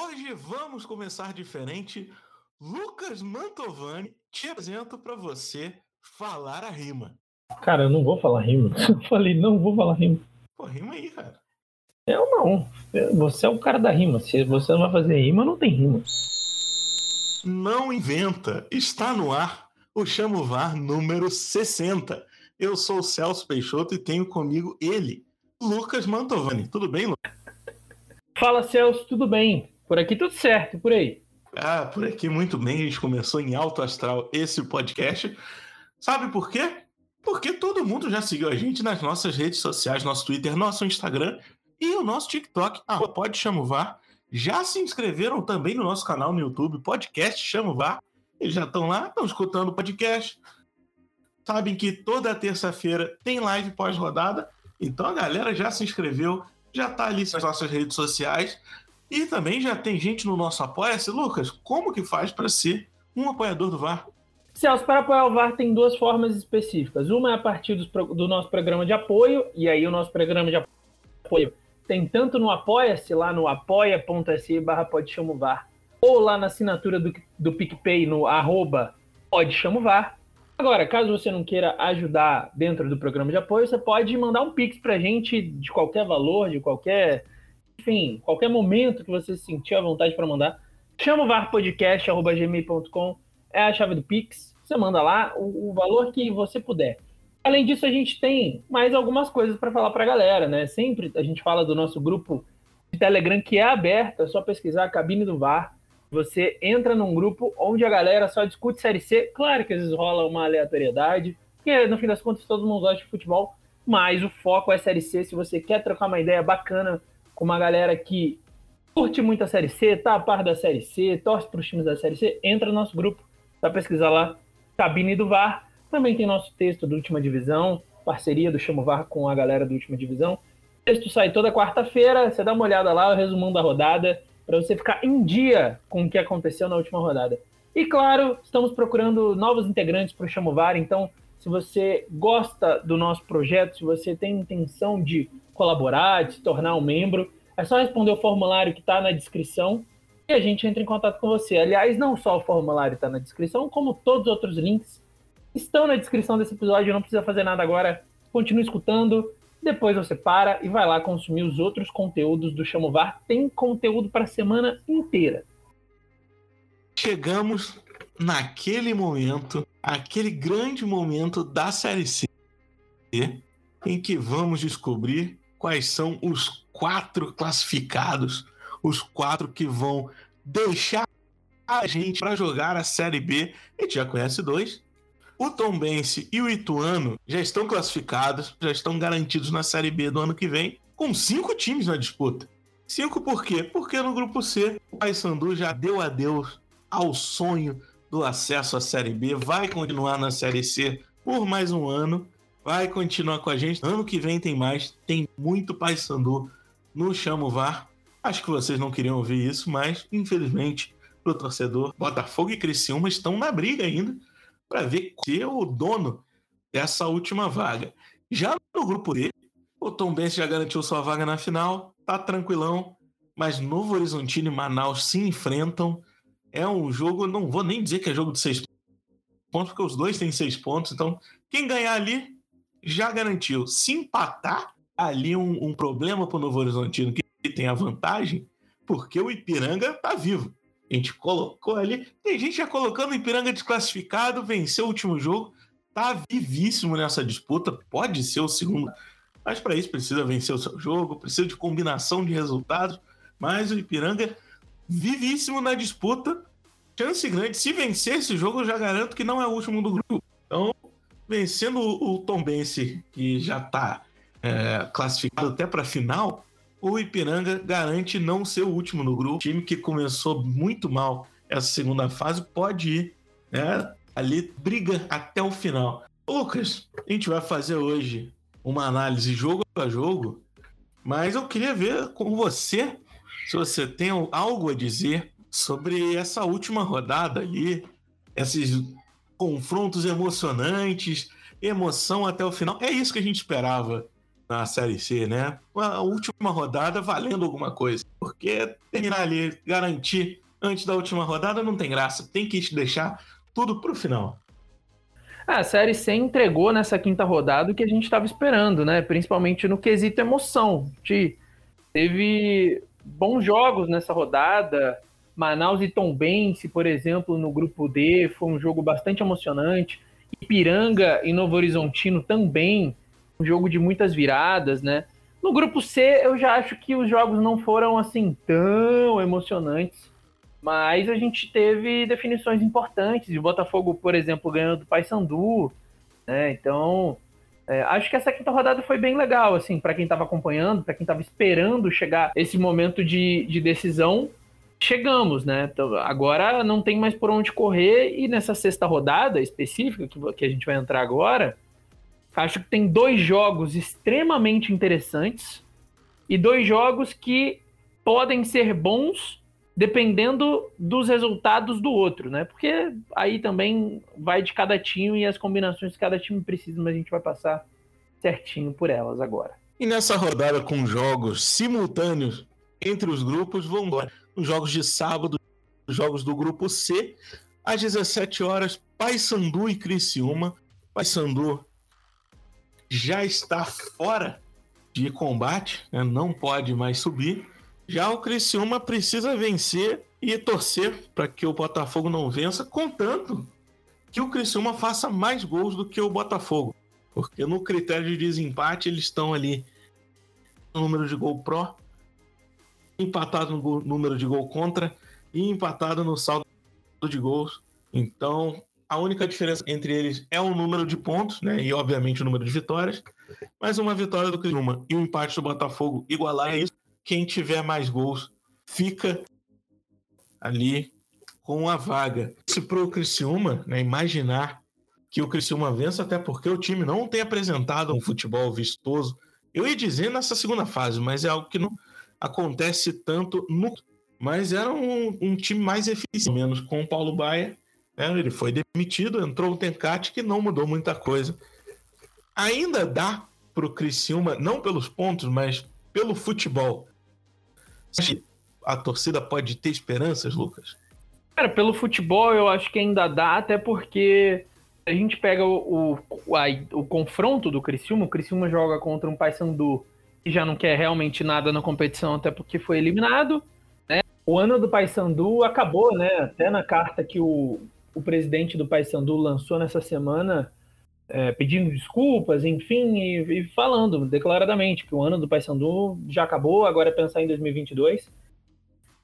Hoje vamos começar diferente. Lucas Mantovani, te apresento para você falar a rima. Cara, eu não vou falar rima. Eu falei, não vou falar rima. Pô, rima aí, cara. Eu não. Você é o cara da rima. Se você não vai fazer rima, não tem rima. Não inventa. Está no ar o Chamo VAR número 60. Eu sou o Celso Peixoto e tenho comigo ele, Lucas Mantovani. Tudo bem, Lucas? Fala, Celso. Tudo bem? Por aqui tudo certo. Por aí? Ah, por aqui muito bem. A gente começou em alto astral esse podcast. Sabe por quê? Porque todo mundo já seguiu a gente nas nossas redes sociais, nosso Twitter, nosso Instagram e o nosso TikTok, arroba pode chamo VAR. Já se inscreveram também no nosso canal no YouTube, podcast Chamo VAR. Eles já estão lá, estão escutando o podcast. Sabem que toda terça-feira tem live pós-rodada. Então a galera já se inscreveu, já está ali nas nossas redes sociais. E também já tem gente no nosso Apoia-se. Lucas, como que faz para ser um apoiador do VAR? Celso, para apoiar o VAR tem duas formas específicas. Uma é a partir do, do nosso programa de apoio, e aí o nosso programa de apoio tem tanto no Apoia-se, lá no apoia.se barra pode VAR, ou lá na assinatura do, do PicPay no arroba pode VAR. Agora, caso você não queira ajudar dentro do programa de apoio, você pode mandar um Pix pra gente de qualquer valor, de qualquer, enfim, qualquer momento que você sentir a vontade para mandar. Chama o varpodcast.gmail.com é a chave do Pix. Você manda lá o, o valor que você puder. Além disso, a gente tem mais algumas coisas para falar para a galera, né? Sempre a gente fala do nosso grupo de Telegram que é aberto, é só pesquisar a cabine do VAR. Você entra num grupo onde a galera só discute Série C. Claro que às vezes rola uma aleatoriedade, porque no fim das contas todo mundo gosta de futebol, mas o foco é Série C. Se você quer trocar uma ideia bacana com uma galera que curte muito a Série C, tá a par da Série C, torce para os times da Série C, entra no nosso grupo, só pesquisar lá, cabine do VAR também tem nosso texto do Última Divisão, parceria do Chamo VAR com a galera do Última Divisão. O texto sai toda quarta-feira, você dá uma olhada lá, o resumão da rodada, para você ficar em dia com o que aconteceu na última rodada. E claro, estamos procurando novos integrantes para o Chamo VAR, então se você gosta do nosso projeto, se você tem intenção de colaborar, de se tornar um membro, é só responder o formulário que está na descrição e a gente entra em contato com você. Aliás, não só o formulário está na descrição, como todos os outros links estão na descrição desse episódio, não precisa fazer nada agora. Continue escutando, depois você para e vai lá consumir os outros conteúdos do Chamovar. Tem conteúdo para a semana inteira. Chegamos naquele momento, aquele grande momento da Série C, em que vamos descobrir quais são os quatro classificados, os quatro que vão deixar a gente para jogar a Série B. A gente já conhece dois, o Tombense e o Ituano já estão classificados, já estão garantidos na Série B do ano que vem, com cinco times na disputa. Cinco por quê? Porque no grupo C, o Paysandu já deu adeus ao sonho do acesso à Série B, vai continuar na Série C por mais um ano, vai continuar com a gente. Ano que vem tem mais, tem muito Paysandu no Chamo VAR. Acho que vocês não queriam ouvir isso, mas infelizmente para o torcedor, Botafogo e Criciúma estão na briga ainda para ver se é o dono dessa última vaga. Já no grupo D, o Tom Benz já garantiu sua vaga na final, tá tranquilão, mas Novo Horizontino e Manaus se enfrentam. É um jogo, não vou nem dizer que é jogo de seis pontos, porque os dois têm seis pontos, então quem ganhar ali já garantiu. Se empatar, ali um, um problema para o Novo Horizontino, que tem a vantagem, porque o Ipiranga tá vivo. A gente colocou ali. Tem gente já colocando o Ipiranga desclassificado, venceu o último jogo, tá vivíssimo nessa disputa, pode ser o segundo. Mas para isso precisa vencer o seu jogo, precisa de combinação de resultados. Mas o Ipiranga vivíssimo na disputa, chance grande. Se vencer esse jogo, eu já garanto que não é o último do grupo. Então, vencendo o Tom Bense, que já está é, classificado até para a final, o Ipiranga garante não ser o último no grupo. O time que começou muito mal essa segunda fase pode ir né, ali, briga até o final. Lucas, a gente vai fazer hoje uma análise jogo a jogo, mas eu queria ver com você se você tem algo a dizer sobre essa última rodada ali, esses confrontos emocionantes, emoção até o final. É isso que a gente esperava na Série C, né? A última rodada valendo alguma coisa. Porque terminar ali, garantir antes da última rodada não tem graça. Tem que deixar tudo pro final. É, a Série C entregou nessa quinta rodada o que a gente estava esperando, né? Principalmente no quesito emoção. De, teve bons jogos nessa rodada. Manaus e Tombense, por exemplo, no grupo D, foi um jogo bastante emocionante. Ipiranga e Novo Horizontino também, um jogo de muitas viradas, né? No grupo C, eu já acho que os jogos não foram assim tão emocionantes, mas a gente teve definições importantes. O Botafogo, por exemplo, ganhou do Paysandu, né? Então, é, acho que essa quinta rodada foi bem legal, assim, para quem estava acompanhando, para quem estava esperando chegar esse momento de, de decisão. Chegamos, né? Então, agora não tem mais por onde correr, e nessa sexta rodada específica, que, que a gente vai entrar agora, acho que tem dois jogos extremamente interessantes e dois jogos que podem ser bons dependendo dos resultados do outro, né? Porque aí também vai de cada time e as combinações que cada time precisa, mas a gente vai passar certinho por elas agora. E nessa rodada com jogos simultâneos entre os grupos, vão. Os jogos de sábado, os jogos do grupo C, às 17 horas, Paysandu e Criciúma. Paysandu já está fora de combate, né? não pode mais subir. Já o Criciúma precisa vencer e torcer para que o Botafogo não vença, contanto que o Criciúma faça mais gols do que o Botafogo. Porque no critério de desempate eles estão ali no número de gol pró, empatado no número de gol contra e empatado no saldo de gols. Então, a única diferença entre eles é o número de pontos, né? E obviamente o número de vitórias. Mas uma vitória do Criciúma e um empate do Botafogo igualar é isso quem tiver mais gols fica ali com a vaga. Se para o Criciúma, né, imaginar que o Criciúma vença, até porque o time não tem apresentado um futebol vistoso. Eu ia dizer nessa segunda fase, mas é algo que não acontece tanto no. Mas era um, um time mais eficiente, menos com o Paulo Baia. Né, ele foi demitido, entrou o Tencate, que não mudou muita coisa. Ainda dá para o Criciúma, não pelos pontos, mas pelo futebol, a torcida pode ter esperanças, Lucas? Cara, pelo futebol eu acho que ainda dá, até porque a gente pega o, o, a, o confronto do Criciúma, o Criciúma joga contra um Paysandu que já não quer realmente nada na competição, até porque foi eliminado. Né? O ano do Paysandu acabou, né? Até na carta que o, o presidente do Paysandu lançou nessa semana, é, pedindo desculpas, enfim, e, e, falando declaradamente que o ano do Paysandu já acabou, agora é pensar em 2022.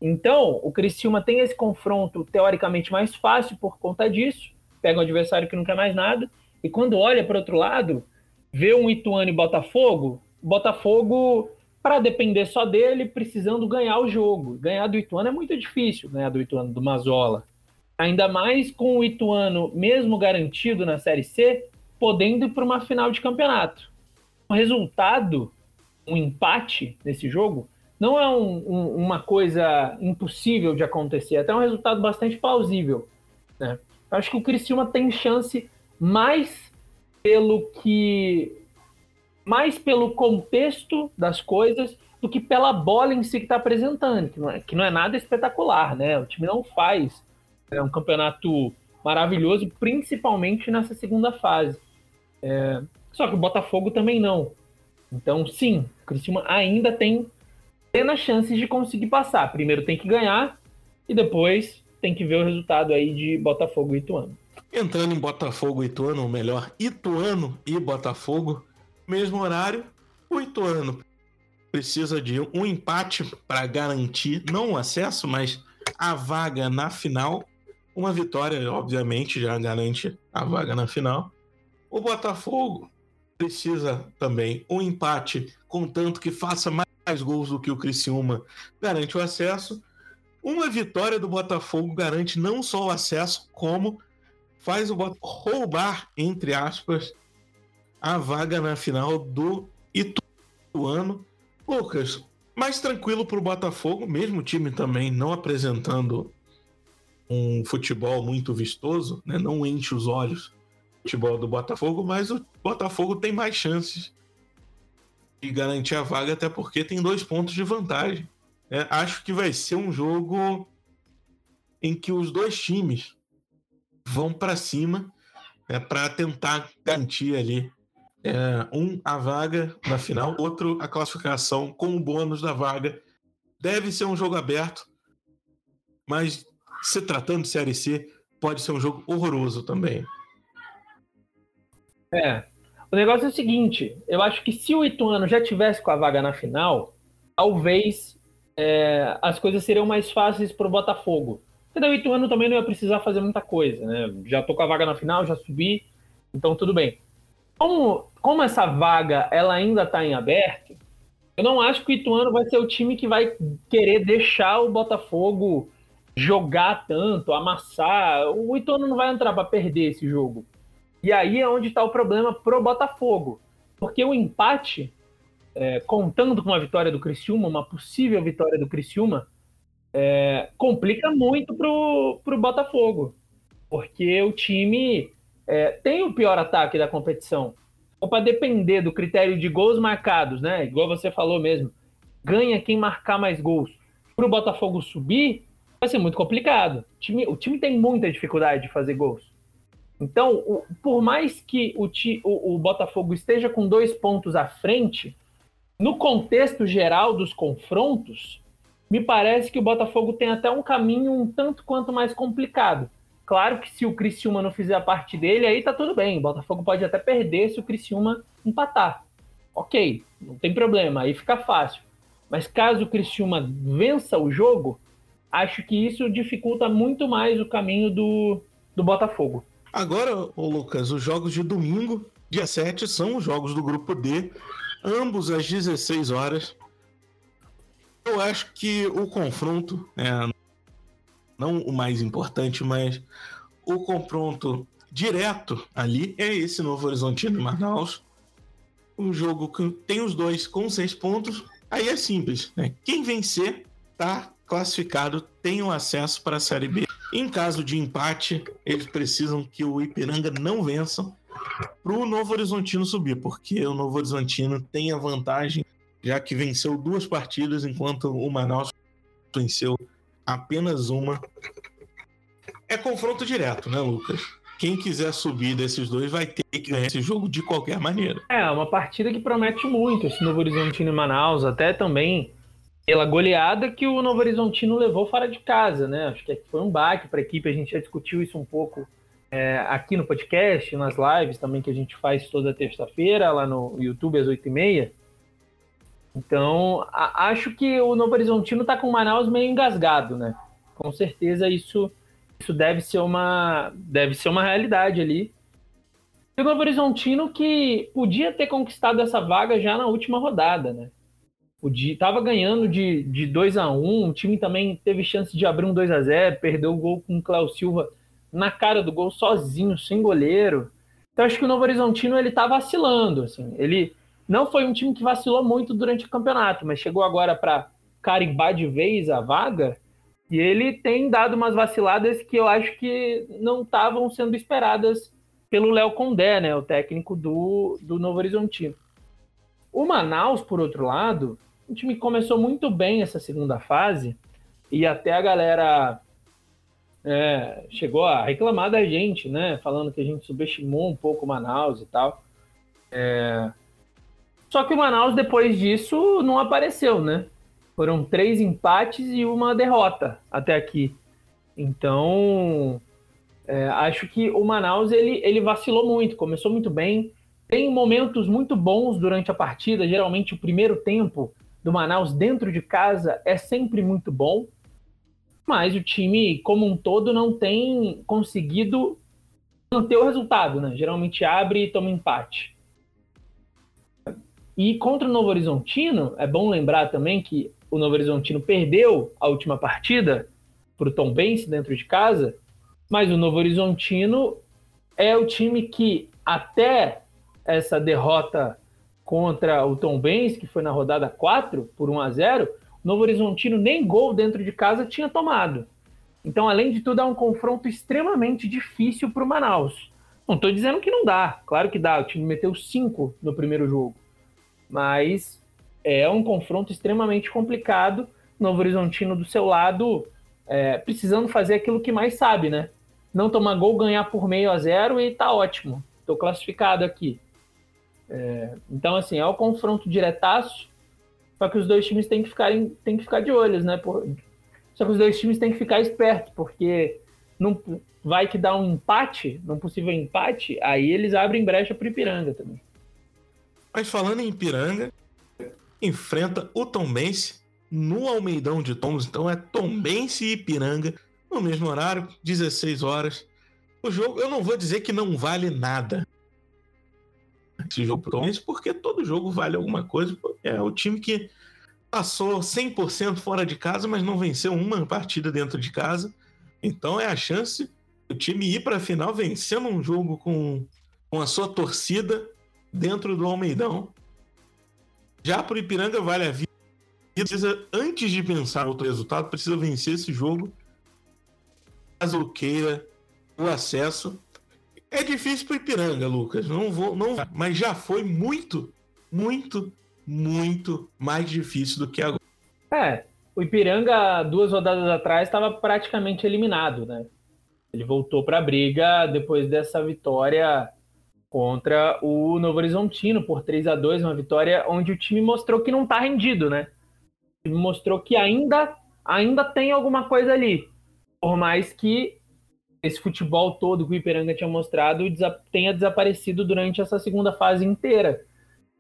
Então, o Criciúma tem esse confronto teoricamente mais fácil por conta disso, pega um adversário que não quer mais nada, e quando olha para outro lado, vê um Ituano e Botafogo, Botafogo, para depender só dele, precisando ganhar o jogo. Ganhar do Ituano é muito difícil, ganhar do Ituano, do Mazola. Ainda mais com o Ituano mesmo garantido na Série C, podendo ir para uma final de campeonato. O resultado, um empate nesse jogo, não é um, um, uma coisa impossível de acontecer, é até um resultado bastante plausível. Né? Eu acho que o Criciúma tem chance mais pelo que mais pelo contexto das coisas do que pela bola em si que está apresentando, que não, é, que não é nada espetacular, né? O time não faz é um campeonato maravilhoso, principalmente nessa segunda fase. É, só que o Botafogo também não. Então, sim, o Criciúma ainda tem plenas chances de conseguir passar. Primeiro tem que ganhar e depois tem que ver o resultado aí de Botafogo e Ituano. Entrando em Botafogo e Ituano, ou melhor, Ituano e Botafogo, mesmo horário, o Ituano precisa de um empate para garantir não o acesso, mas a vaga na final. Uma vitória, obviamente, já garante a vaga na final. O Botafogo precisa também um empate, contanto que faça mais gols do que o Criciúma, garante o acesso. Uma vitória do Botafogo garante não só o acesso, como faz o Botafogo roubar, entre aspas, a vaga na final do Ituano. Lucas, mais tranquilo para o Botafogo, mesmo o time também não apresentando um futebol muito vistoso, né? não enche os olhos futebol do Botafogo, mas o Botafogo tem mais chances garantir a vaga, até porque tem dois pontos de vantagem. É, acho que vai ser um jogo em que os dois times vão para cima é, para tentar garantir ali é, um a vaga na final, outro a classificação com o bônus da vaga. Deve ser um jogo aberto, mas se tratando de Série C, pode ser um jogo horroroso também. É. O negócio é o seguinte: eu acho que se o Ituano já tivesse com a vaga na final, talvez é, as coisas seriam mais fáceis para o Botafogo. Porque o Ituano também não ia precisar fazer muita coisa, né? Já tô com a vaga na final, já subi, então tudo bem. Como, como essa vaga ela ainda está em aberto, eu não acho que o Ituano vai ser o time que vai querer deixar o Botafogo jogar tanto, amassar. O Ituano não vai entrar para perder esse jogo. E aí é onde está o problema pro Botafogo. Porque o empate, é, contando com a vitória do Criciúma, uma possível vitória do Criciúma, é, complica muito pro, pro Botafogo. Porque o time é, tem o pior ataque da competição. Ou para depender do critério de gols marcados, né? Igual você falou mesmo, ganha quem marcar mais gols. Para o Botafogo subir, vai ser muito complicado. O time, o time tem muita dificuldade de fazer gols. Então, o, por mais que o, o, o Botafogo esteja com dois pontos à frente, no contexto geral dos confrontos, me parece que o Botafogo tem até um caminho um tanto quanto mais complicado. Claro que se o Criciúma não fizer a parte dele, aí tá tudo bem. O Botafogo pode até perder se o Criciúma empatar. Ok, não tem problema, aí fica fácil. Mas caso o Criciúma vença o jogo, acho que isso dificulta muito mais o caminho do, do Botafogo. Agora, ô Lucas, os jogos de domingo, dia 7, são os jogos do grupo D, ambos às 16 horas. Eu acho que o confronto, é, não o mais importante, mas o confronto direto ali é esse Novo Horizontino e Manaus. Um jogo que tem os dois com seis pontos. Aí é simples, né? Quem vencer tá classificado, tem o acesso para a Série B. Em caso de empate, eles precisam que o Ipiranga não vença para o Novo Horizontino subir, porque o Novo Horizontino tem a vantagem, já que venceu duas partidas, enquanto o Manaus venceu apenas uma. É confronto direto, né, Lucas? Quem quiser subir desses dois vai ter que ganhar esse jogo de qualquer maneira. É, uma partida que promete muito esse Novo Horizontino e Manaus, até também pela goleada que o Novo Horizontino levou fora de casa, né? Acho que foi um baque para a equipe, a gente já discutiu isso um pouco é, aqui no podcast, nas lives também que a gente faz toda terça-feira, lá no YouTube às 8h30. Então, a, acho que o Novo Horizontino está com o Manaus meio engasgado, né? Com certeza isso, isso deve ser uma deve ser uma realidade ali. E o Novo Horizontino que podia ter conquistado essa vaga já na última rodada, né? Podia, tava ganhando de, de 2 a 1 um, o time também teve chance de abrir um 2 a 0 perdeu o gol com o Cléo Silva na cara do gol sozinho, sem goleiro. Então acho que o Novo Horizontino ele tá vacilando, assim. Ele não foi um time que vacilou muito durante o campeonato, mas chegou agora para carimbar de vez a vaga e ele tem dado umas vaciladas que eu acho que não estavam sendo esperadas pelo Léo Condé, né, o técnico do, do Novo Horizontino. O Manaus, por outro lado, o time começou muito bem essa segunda fase e até a galera é, chegou a reclamar da gente, né, falando que a gente subestimou um pouco o Manaus e tal. É, só que o Manaus, depois disso, não apareceu, né? Foram três empates e uma derrota até aqui. Então, é, acho que o Manaus ele, ele vacilou muito, começou muito bem. Tem momentos muito bons durante a partida. Geralmente, o primeiro tempo do Manaus dentro de casa é sempre muito bom. Mas o time, como um todo, não tem conseguido manter o resultado, né? Geralmente abre e toma empate. E contra o Novo Horizontino, é bom lembrar também que o Novo Horizontino perdeu a última partida para o Tom Benz dentro de casa, mas o Novo Horizontino é o time que até essa derrota contra o Tom Benz, que foi na rodada 4 por 1 a 0, o Novo Horizontino nem gol dentro de casa tinha tomado. Então, além de tudo, é um confronto extremamente difícil para o Manaus. Não estou dizendo que não dá, claro que dá. O time meteu 5 no primeiro jogo. Mas é um confronto extremamente complicado. Novo Horizontino do seu lado, é, precisando fazer aquilo que mais sabe, né? Não tomar gol, ganhar por meio a zero e tá ótimo. Estou classificado aqui. É, então, assim, é o confronto diretaço. Só que os dois times têm que, ficar, têm que ficar de olhos, né? Por, só que os dois times têm que ficar espertos, porque não vai que dá um empate, num possível empate, aí eles abrem brecha para Ipiranga também. Mas falando em Ipiranga, enfrenta o Tombense no Almeidão de Tombos. Então é Tombense e Ipiranga no mesmo horário, 16 horas. O jogo, eu não vou dizer que não vale nada. Esse jogo pro Tombense, porque todo jogo vale alguma coisa. É o time que passou 100% fora de casa, mas não venceu uma partida dentro de casa. Então é a chance do time ir para a final vencendo um jogo com, com a sua torcida dentro do Almeidão. Já para o Ipiranga vale a vida. Precisa, antes de pensar outro resultado, precisa vencer esse jogo. Caso queira o acesso. É difícil para o Ipiranga, Lucas. Não vou, não, mas já foi muito, muito, muito mais difícil do que agora. É, o Ipiranga, duas rodadas atrás, estava praticamente eliminado, né? Ele voltou para a briga depois dessa vitória contra o Novo Horizontino por 3 a 2 uma vitória onde o time mostrou que não está rendido, né? O time mostrou que ainda, ainda tem alguma coisa ali. Por mais que esse futebol todo que o Ipiranga tinha mostrado tenha desaparecido durante essa segunda fase inteira.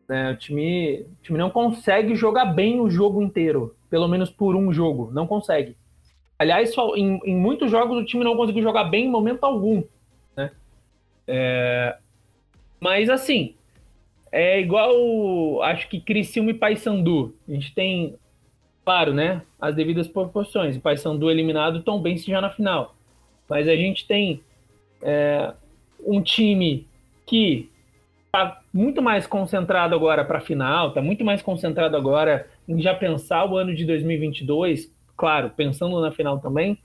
Né? O, time, o time não consegue jogar bem o jogo inteiro, pelo menos por um jogo, não consegue. Aliás, em, em muitos jogos o time não conseguiu jogar bem em momento algum. Né? É... Mas assim, é igual, acho que Criciúma e Paysandu. A gente tem, claro, né, as devidas proporções. O Paysandu eliminado, Tom Benz já na final. Mas a gente tem é, um time que está muito mais concentrado agora para a final, está muito mais concentrado agora em já pensar o ano de 2022, claro, pensando na final também,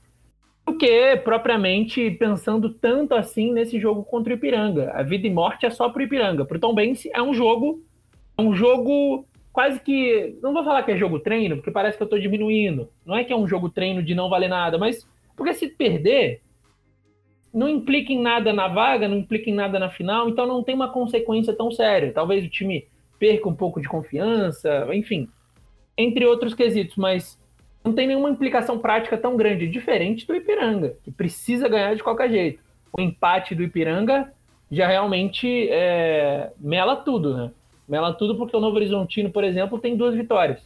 do que propriamente pensando tanto assim nesse jogo contra o Ipiranga. A vida e morte é só para o Ipiranga. Para o Tom Bense é um jogo, é um jogo quase que, não vou falar que é jogo treino, porque parece que eu estou diminuindo. Não é que é um jogo treino de não valer nada, mas porque se perder, não implica em nada na vaga, não implica em nada na final, então não tem uma consequência tão séria. Talvez o time perca um pouco de confiança, enfim, entre outros quesitos, mas não tem nenhuma implicação prática tão grande, diferente do Ipiranga, que precisa ganhar de qualquer jeito. O empate do Ipiranga já realmente é, mela tudo, né? Mela tudo porque o Novo Horizontino, por exemplo, tem duas vitórias.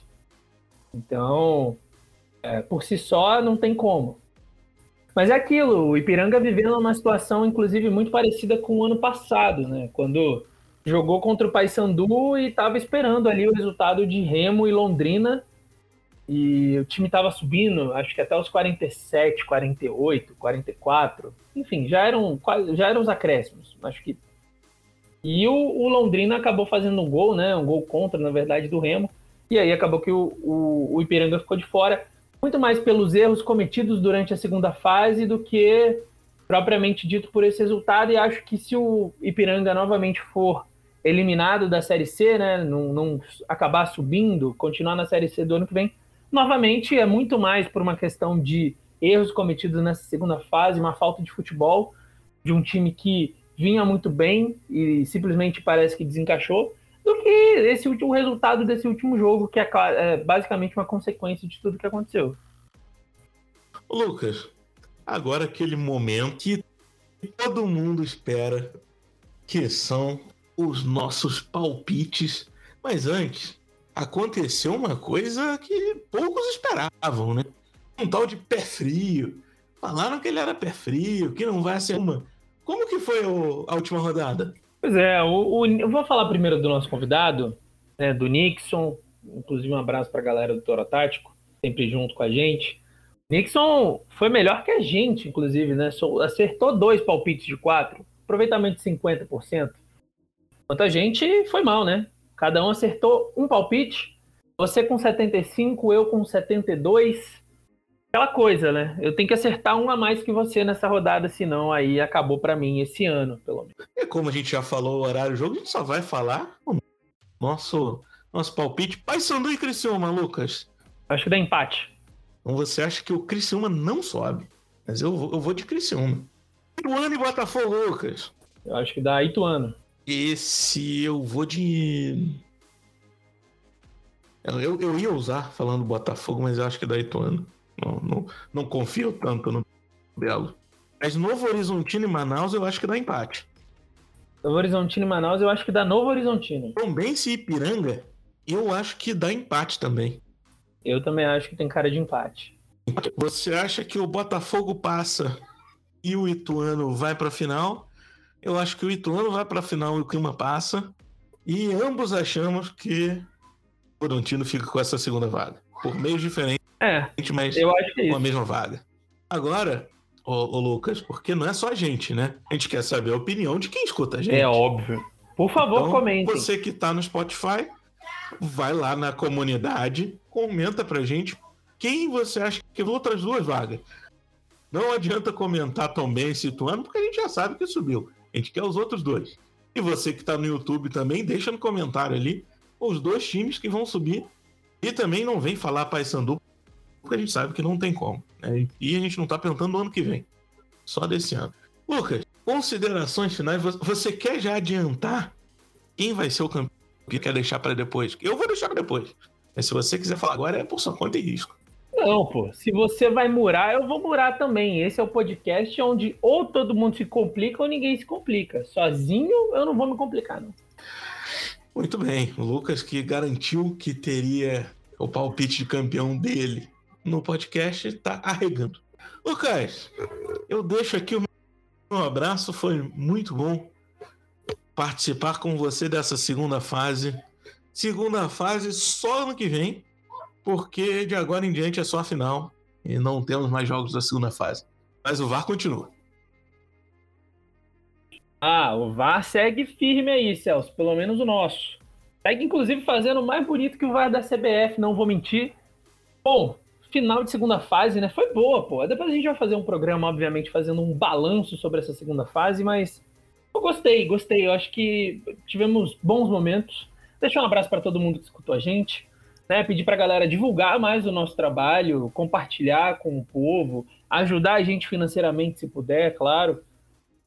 Então, é, por si só, não tem como. Mas é aquilo, o Ipiranga vivendo uma situação, inclusive, muito parecida com o ano passado, né? Quando jogou contra o Paysandu e estava esperando ali o resultado de Remo e Londrina. E o time estava subindo, acho que até os 47, 48, 44. Enfim, já eram, já eram os acréscimos. Acho que. E o, o Londrina acabou fazendo um gol, né? Um gol contra, na verdade, do Remo. E aí acabou que o, o, o Ipiranga ficou de fora muito mais pelos erros cometidos durante a segunda fase do que propriamente dito por esse resultado. E acho que se o Ipiranga novamente for eliminado da Série C, né, não, não acabar subindo, continuar na Série C do ano que vem, novamente é muito mais por uma questão de erros cometidos nessa segunda fase, uma falta de futebol de um time que vinha muito bem e simplesmente parece que desencaixou do que esse último resultado desse último jogo, que é, é basicamente uma consequência de tudo que aconteceu. Lucas, agora aquele momento que todo mundo espera, que são os nossos palpites. Mas antes, aconteceu uma coisa que poucos esperavam, né? Um tal de pé frio. Falaram que ele era pé frio, que não vai ser uma. Como que foi o, a última rodada? Pois é, o, o, eu vou falar primeiro do nosso convidado, né, do Nixon, inclusive um abraço para a galera do Toro Tático, sempre junto com a gente. Nixon foi melhor que a gente, inclusive, né? Acertou dois palpites de quatro, aproveitamento de 50%. Enquanto a gente foi mal, né? Cada um acertou um palpite. Você com 75, eu com 72 aquela coisa, né? Eu tenho que acertar um a mais que você nessa rodada, senão aí acabou para mim esse ano, pelo menos. E como a gente já falou o horário do jogo, a gente só vai falar no nosso, nosso palpite. Paysandu e Criciúma, Lucas. Acho que dá empate. Então você acha que o Criciúma não sobe. Mas eu, eu vou de Criciúma. Ituano e Botafogo, Lucas. Eu acho que dá Ituano. Esse eu vou de. Eu, eu, ia usar falando Botafogo, mas eu acho que dá Ituano. Não, não, não confio tanto no Belo. Mas Novo Horizontino e Manaus eu acho que dá empate. Novo Horizontino e Manaus, eu acho que dá Novo Horizontino. Tombense e Ipiranga eu acho que dá empate também. Eu também acho que tem cara de empate. Você acha que o Botafogo passa e o Ituano vai pra final? Eu acho que o Ituano vai pra final e o Clima passa. E ambos achamos que o Horizontino fica com essa segunda vaga. Por meios diferentes, É, mas eu acho que é com a mesma vaga. Agora, ô, ô Lucas, porque não é só a gente, né? A gente quer saber a opinião de quem escuta a gente. É óbvio. Por favor, Então, comentem. Você que tá no Spotify, vai lá na comunidade, comenta pra gente quem você acha que as outras duas vagas. Não adianta comentar também situando, porque a gente já sabe que subiu. A gente quer os outros dois. E você que tá no YouTube também, deixa no comentário ali os dois times que vão subir. E também não vem falar Paysandu, porque a gente sabe que não tem como. né? E a gente não tá perguntando no ano que vem. Só desse ano. Lucas, considerações finais. Vo- Você quer já adiantar quem vai ser o campeão? Que quer deixar para depois? Eu vou deixar para depois. Mas se você quiser falar agora, é por sua conta e risco. Não, pô. Se você vai murar, eu vou murar também. Esse é o podcast onde ou todo mundo se complica ou ninguém se complica. Sozinho, eu não vou me complicar, não. Muito bem. O Lucas que garantiu que teria o palpite de campeão dele no podcast, tá arregando. Lucas, eu deixo aqui o meu abraço. Foi muito bom participar com você dessa segunda fase. Segunda fase só ano que vem, porque de agora em diante é só a final e não temos mais jogos da segunda fase. Mas o VAR continua. Ah, o VAR segue firme aí, Celso. Pelo menos o nosso. Segue, inclusive, fazendo mais bonito que o VAR da CBF, não vou mentir. Bom, final de segunda fase, né? Foi boa, pô. Depois a gente vai fazer um programa, obviamente, fazendo um balanço sobre essa segunda fase, mas eu gostei, gostei. Eu acho que tivemos bons momentos. Deixar um abraço para todo mundo que escutou a gente. Né, pedir para a galera divulgar mais o nosso trabalho, compartilhar com o povo, ajudar a gente financeiramente se puder, claro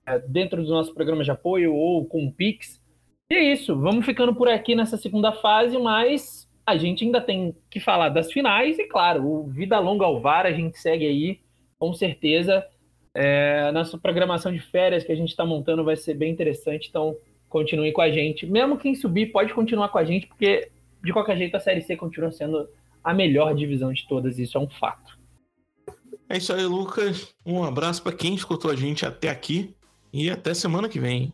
é, dentro do nosso programa de apoio ou com o Pix. E é isso, vamos ficando por aqui nessa segunda fase, mas a gente ainda tem que falar das finais e, claro, o Vida Longa ao VAR, a gente segue aí, com certeza. É, nossa programação de férias que a gente está montando vai ser bem interessante, então continue com a gente. Mesmo quem subir, pode continuar com a gente, porque de qualquer jeito a Série C continua sendo a melhor divisão de todas, isso é um fato. É isso aí, Lucas. Um abraço para quem escutou a gente até aqui e até semana que vem.